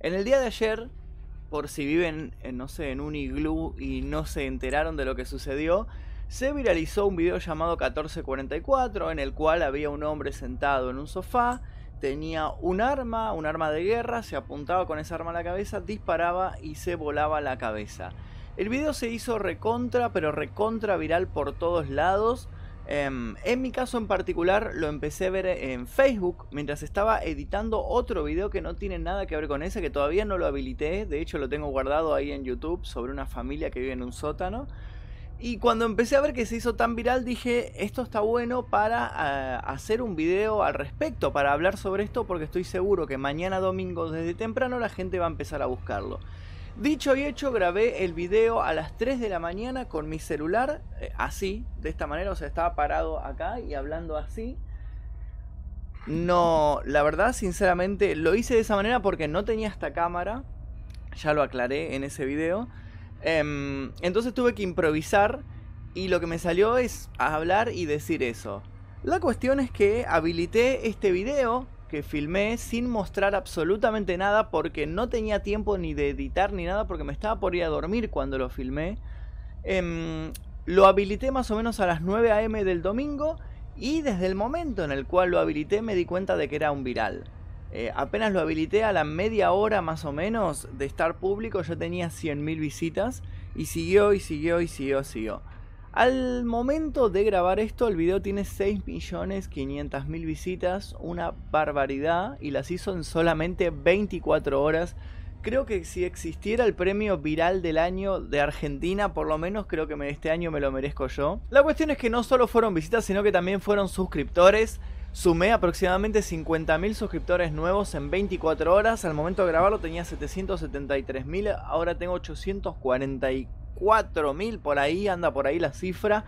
En el día de ayer, por si viven, en, no sé, en un iglú y no se enteraron de lo que sucedió, se viralizó un video llamado 1444 en el cual había un hombre sentado en un sofá, tenía un arma, un arma de guerra, se apuntaba con esa arma a la cabeza, disparaba y se volaba la cabeza. El video se hizo recontra, pero recontra viral por todos lados. Em, en mi caso en particular lo empecé a ver en Facebook mientras estaba editando otro video que no tiene nada que ver con ese, que todavía no lo habilité, de hecho lo tengo guardado ahí en YouTube sobre una familia que vive en un sótano. Y cuando empecé a ver que se hizo tan viral dije, esto está bueno para ah, hacer un video al respecto, para hablar sobre esto, porque estoy seguro que mañana domingo desde temprano la gente va a empezar a buscarlo. Dicho y hecho, grabé el video a las 3 de la mañana con mi celular, eh, así, de esta manera, o sea, estaba parado acá y hablando así. No, la verdad, sinceramente, lo hice de esa manera porque no tenía esta cámara, ya lo aclaré en ese video. Em, entonces tuve que improvisar y lo que me salió es hablar y decir eso. La cuestión es que habilité este video que filmé sin mostrar absolutamente nada porque no tenía tiempo ni de editar ni nada porque me estaba por ir a dormir cuando lo filmé. Em, lo habilité más o menos a las 9 am del domingo y desde el momento en el cual lo habilité me di cuenta de que era un viral. Eh, apenas lo habilité a la media hora más o menos de estar público yo tenía 100.000 visitas y siguió y siguió y siguió, siguió. Al momento de grabar esto, el video tiene 6.500.000 visitas, una barbaridad, y las hizo en solamente 24 horas. Creo que si existiera el premio viral del año de Argentina, por lo menos creo que este año me lo merezco yo. La cuestión es que no solo fueron visitas, sino que también fueron suscriptores. Sumé aproximadamente 50.000 suscriptores nuevos en 24 horas. Al momento de grabarlo tenía 773.000, ahora tengo 844 4.000 por ahí, anda por ahí la cifra,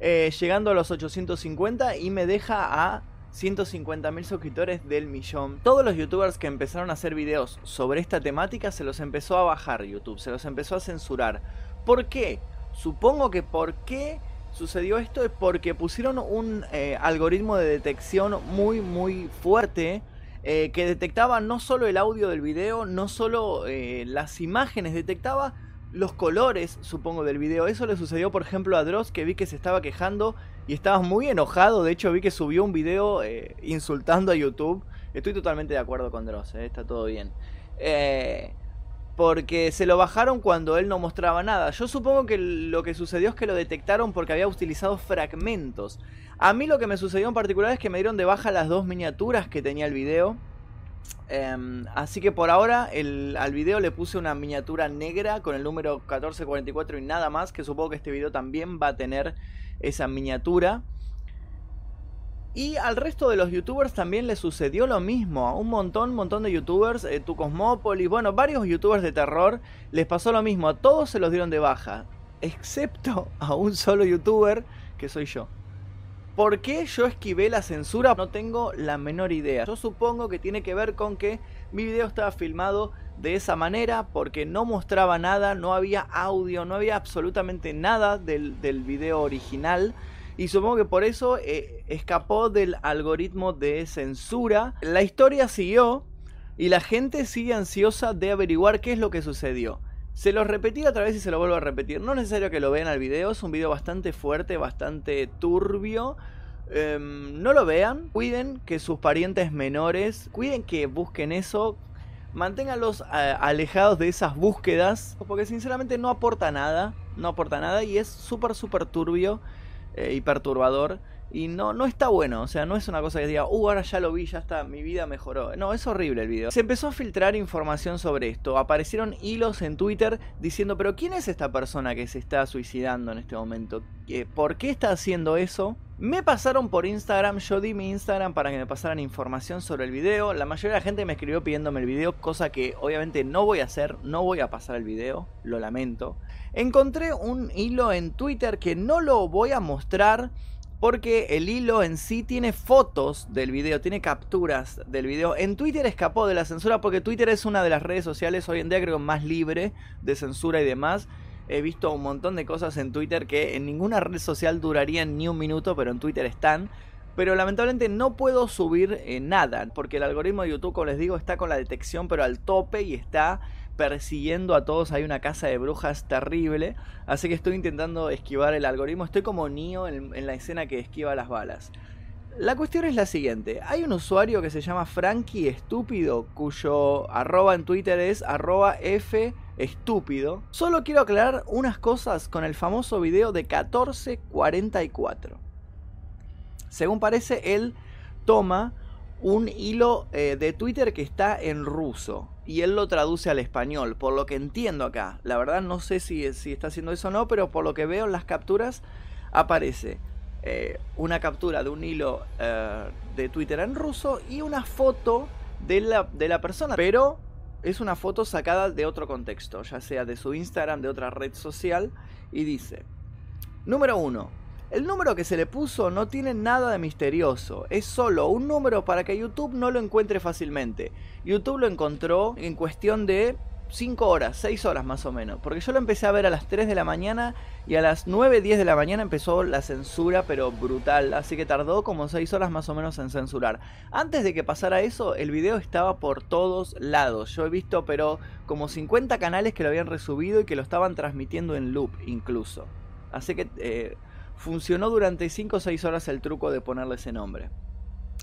eh, llegando a los 850 y me deja a 150.000 suscriptores del millón. Todos los youtubers que empezaron a hacer videos sobre esta temática se los empezó a bajar YouTube, se los empezó a censurar. ¿Por qué? Supongo que por qué sucedió esto es porque pusieron un eh, algoritmo de detección muy muy fuerte eh, que detectaba no solo el audio del video, no solo las imágenes, detectaba los colores, supongo, del video. Eso le sucedió, por ejemplo, a Dross, que vi que se estaba quejando y estaba muy enojado. De hecho, vi que subió un video eh, insultando a YouTube. Estoy totalmente de acuerdo con Dross, eh, está todo bien. Eh, porque se lo bajaron cuando él no mostraba nada. Yo supongo que lo que sucedió es que lo detectaron porque había utilizado fragmentos. A mí lo que me sucedió en particular es que me dieron de baja las dos miniaturas que tenía el video. Em, así que por ahora al video le puse una miniatura negra con el número 1444 y nada más, que supongo que este video también va a tener esa miniatura. Y al resto de los youtubers también le sucedió lo mismo. A un montón, montón de youtubers, eh, tu Cosmópolis, bueno, varios youtubers de terror les pasó lo mismo. A todos se los dieron de baja. Excepto a un solo youtuber que soy yo. ¿Por qué yo esquivé la censura? No tengo la menor idea. Yo supongo que tiene que ver con que mi video estaba filmado de esa manera porque no mostraba nada, no había audio, no había absolutamente nada del, del video original. Y supongo que por eso eh, escapó del algoritmo de censura. La historia siguió y la gente sigue ansiosa de averiguar qué es lo que sucedió. Se lo repetí otra vez y se lo vuelvo a repetir. No es necesario que lo vean al video, es un video bastante fuerte, bastante turbio. Em, no lo vean, cuiden que sus parientes menores, cuiden que busquen eso, manténganlos eh, alejados de esas búsquedas, porque sinceramente no aporta nada, no aporta nada y es súper, súper turbio eh, y perturbador. Y no, no está bueno, o sea, no es una cosa que diga, uh, ahora ya lo vi, ya está, mi vida mejoró. No, es horrible el video. Se empezó a filtrar información sobre esto. Aparecieron hilos en Twitter diciendo, pero ¿quién es esta persona que se está suicidando en este momento? ¿Por qué está haciendo eso? Me pasaron por Instagram, yo di mi Instagram para que me pasaran información sobre el video. La mayoría de la gente me escribió pidiéndome el video, cosa que obviamente no voy a hacer, no voy a pasar el video, lo lamento. Encontré un hilo en Twitter que no lo voy a mostrar porque el hilo en sí tiene fotos del video, tiene capturas del video. En Twitter escapó de la censura porque Twitter es una de las redes sociales hoy en día creo más libre de censura y demás. He visto un montón de cosas en Twitter que en ninguna red social durarían ni un minuto, pero en Twitter están. pero lamentablemente no puedo subir eh, nada, porque el algoritmo de YouTube, como les digo, está con la detección pero al tope y está persiguiendo a todos. Hay una casa de brujas terrible, así que estoy intentando esquivar el algoritmo. Estoy como Neo en, la escena que esquiva las balas. La cuestión es la siguiente, hay un usuario que se llama Frankie Estúpido, cuyo arroba en Twitter es arroba F estúpido. Solo quiero aclarar unas cosas con el famoso video de 1444. Según parece, él toma un hilo eh, de Twitter que está en ruso y él lo traduce al español, por lo que entiendo acá. La verdad no sé si, si está haciendo eso o no, pero por lo que veo en las capturas aparece eh, una captura de un hilo eh, de Twitter en ruso y una foto de la, de la persona, pero es una foto sacada de otro contexto, ya sea de su Instagram, de otra red social, y dice, número 1, el número que se le puso no tiene nada de misterioso, es solo un número para que YouTube no lo encuentre fácilmente. YouTube lo encontró en cuestión de 5 horas, 6 horas más o menos, porque yo lo empecé a ver a las 3 de la mañana y a las 9, 10 de la mañana empezó la censura, pero brutal, así que tardó como 6 horas más o menos en censurar. Antes de que pasara eso, el video estaba por todos lados, yo he visto pero como 50 canales que lo habían resubido y que lo estaban transmitiendo en loop incluso. Así que... Eh, Funcionó durante 5 o 6 horas el truco de ponerle ese nombre.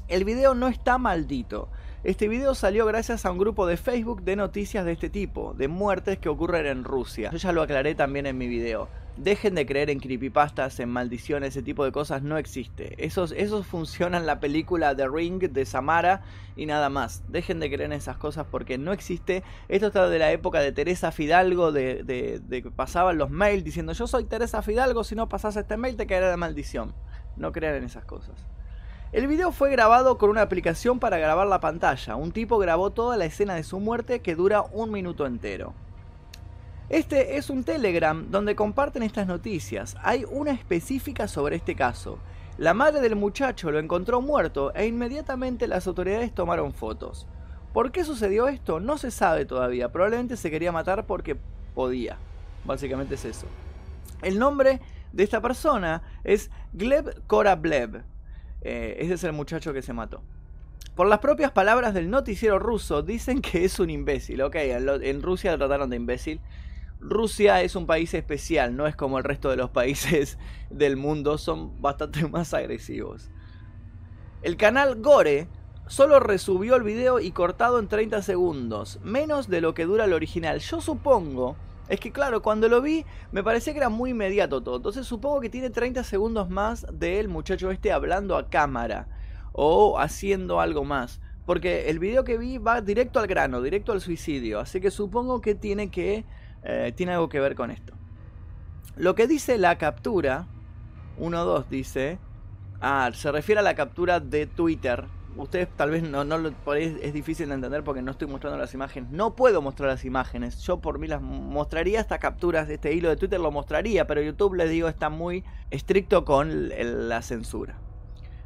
El video no está maldito. Este video salió gracias a un grupo de Facebook de noticias de este tipo, de muertes que ocurren en Rusia. Yo ya lo aclaré también en mi video. Dejen de creer en creepypastas, en maldiciones, ese tipo de cosas no existe. Esos, esos funcionan en la película The Ring de Samara y nada más. Dejen de creer en esas cosas porque no existe. Esto está de la época de Teresa Fidalgo, de, de, que pasaban los mails diciendo yo soy Teresa Fidalgo, si no pasas este mail te caerá la maldición. No crean en esas cosas. El video fue grabado con una aplicación para grabar la pantalla. Un tipo grabó toda la escena de su muerte que dura un minuto entero. Este es un Telegram donde comparten estas noticias. Hay una específica sobre este caso. La madre del muchacho lo encontró muerto e inmediatamente las autoridades tomaron fotos. ¿Por qué sucedió esto? No se sabe todavía. Probablemente se quería matar porque podía. Básicamente es eso. El nombre de esta persona es Gleb Korablev. Eh, ese es el muchacho que se mató. Por las propias palabras del noticiero ruso, dicen que es un imbécil. Ok, en Rusia lo trataron de imbécil. Rusia es un país especial, no es como el resto de los países del mundo, son bastante más agresivos. El canal Gore solo resubió el video y cortado en 30 segundos, menos de lo que dura el original. Yo supongo, es que claro, cuando lo vi me parecía que era muy inmediato todo, entonces supongo que tiene 30 segundos más del muchacho este hablando a cámara o haciendo algo más. Porque el video que vi va directo al grano, directo al suicidio. Así que supongo que tiene que eh, tiene algo que ver con esto. Lo que dice la captura, 1.2 dice, ah, se refiere a la captura de Twitter. Ustedes tal vez no, no lo es difícil de entender porque no estoy mostrando las imágenes. No puedo mostrar las imágenes. Yo por mí las mostraría estas capturas este hilo de Twitter lo mostraría, pero YouTube les digo está muy estricto con la censura.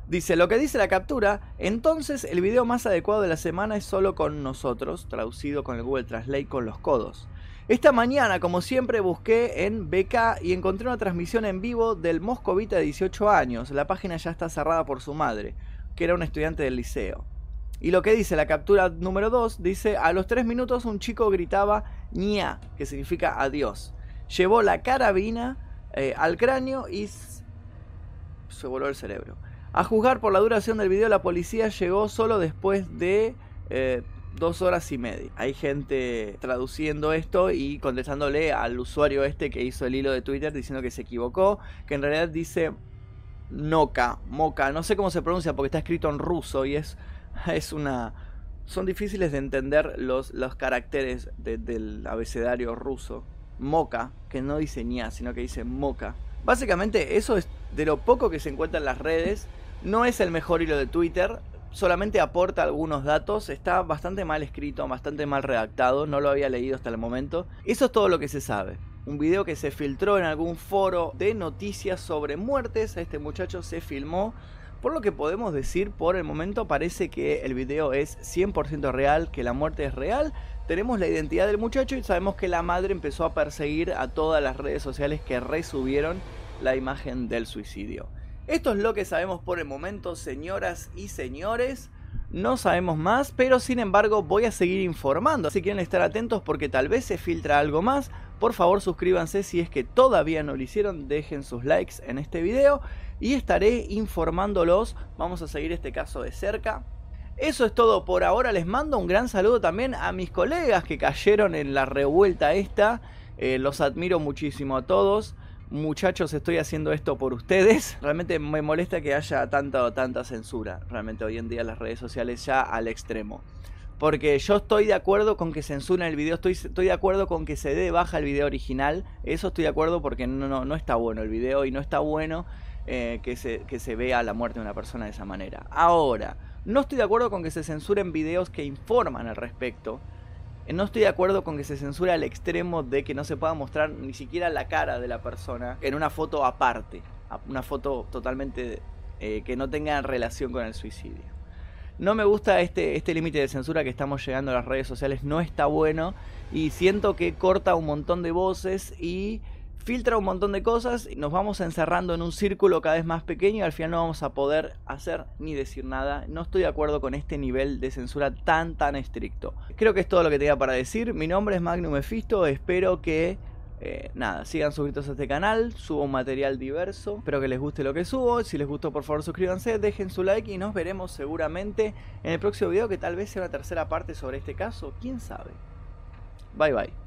Dice, lo que dice la captura, entonces el video más adecuado de la semana es solo con nosotros, traducido con el Google Translate con los codos. Esta mañana, como siempre, busqué en BK y encontré una transmisión en vivo del moscovita de 18 años. La página ya está cerrada por su madre, que era un estudiante del liceo. Y lo que dice la captura número 2, dice, a los 3 minutos un chico gritaba ña, que significa adiós. Llevó la carabina eh, al cráneo y se voló el cerebro. A juzgar por la duración del video, la policía llegó solo después de eh, dos horas y media. Hay gente traduciendo esto y contestándole al usuario este que hizo el hilo de Twitter diciendo que se equivocó, que en realidad dice Noka, Moka, no sé cómo se pronuncia porque está escrito en ruso y es, es una... Son difíciles de entender los, los caracteres del abecedario ruso. Moka, que no dice ña, sino que dice Moka. Básicamente eso es de lo poco que se encuentra en las redes. No es el mejor hilo de Twitter, solamente aporta algunos datos, está bastante mal escrito, bastante mal redactado, no lo había leído hasta el momento. Eso es todo lo que se sabe. Un video que se filtró en algún foro de noticias sobre muertes, este muchacho se filmó. Por lo que podemos decir, por el momento parece que el video es 100% real, que la muerte es real. Tenemos la identidad del muchacho y sabemos que la madre empezó a perseguir a todas las redes sociales que resubieron la imagen del suicidio. Esto es lo que sabemos por el momento, señoras y señores. No sabemos más, pero sin embargo voy a seguir informando. Si quieren estar atentos porque tal vez se filtra algo más, por favor suscríbanse si es que todavía no lo hicieron, dejen sus likes en este video y estaré informándolos. Vamos a seguir este caso de cerca. Eso es todo por ahora. Les mando un gran saludo también a mis colegas que cayeron en la revuelta esta. Eh, los admiro muchísimo a todos muchachos, estoy haciendo esto por ustedes. Realmente me molesta que haya tanta, tanta censura, realmente hoy en día las redes sociales ya al extremo. Porque yo estoy de acuerdo con que censuren el video, estoy, estoy de acuerdo con que se dé baja el video original. Eso estoy de acuerdo porque no, no, está bueno el video y no está bueno eh, que, se, que se vea la muerte de una persona de esa manera. Ahora, no estoy de acuerdo con que se censuren videos que informan al respecto. No estoy de acuerdo con que se censure al extremo de que no se pueda mostrar ni siquiera la cara de la persona en una foto aparte, una foto totalmente eh, que no tenga relación con el suicidio. No me gusta este, este límite de censura que estamos llegando a las redes sociales, no está bueno y siento que corta un montón de voces y filtra un montón de cosas, y nos vamos encerrando en un círculo cada vez más pequeño y al final no vamos a poder hacer ni decir nada. No estoy de acuerdo con este nivel de censura tan tan estricto. Creo que es todo lo que tenía para decir. Mi nombre es Magnum Mephisto, espero que eh, nada, sigan suscritos a este canal, subo material diverso, espero que les guste lo que subo, si les gustó por favor suscríbanse, dejen su like y nos veremos seguramente en el próximo video que tal vez sea una tercera parte sobre este caso, quién sabe. Bye bye.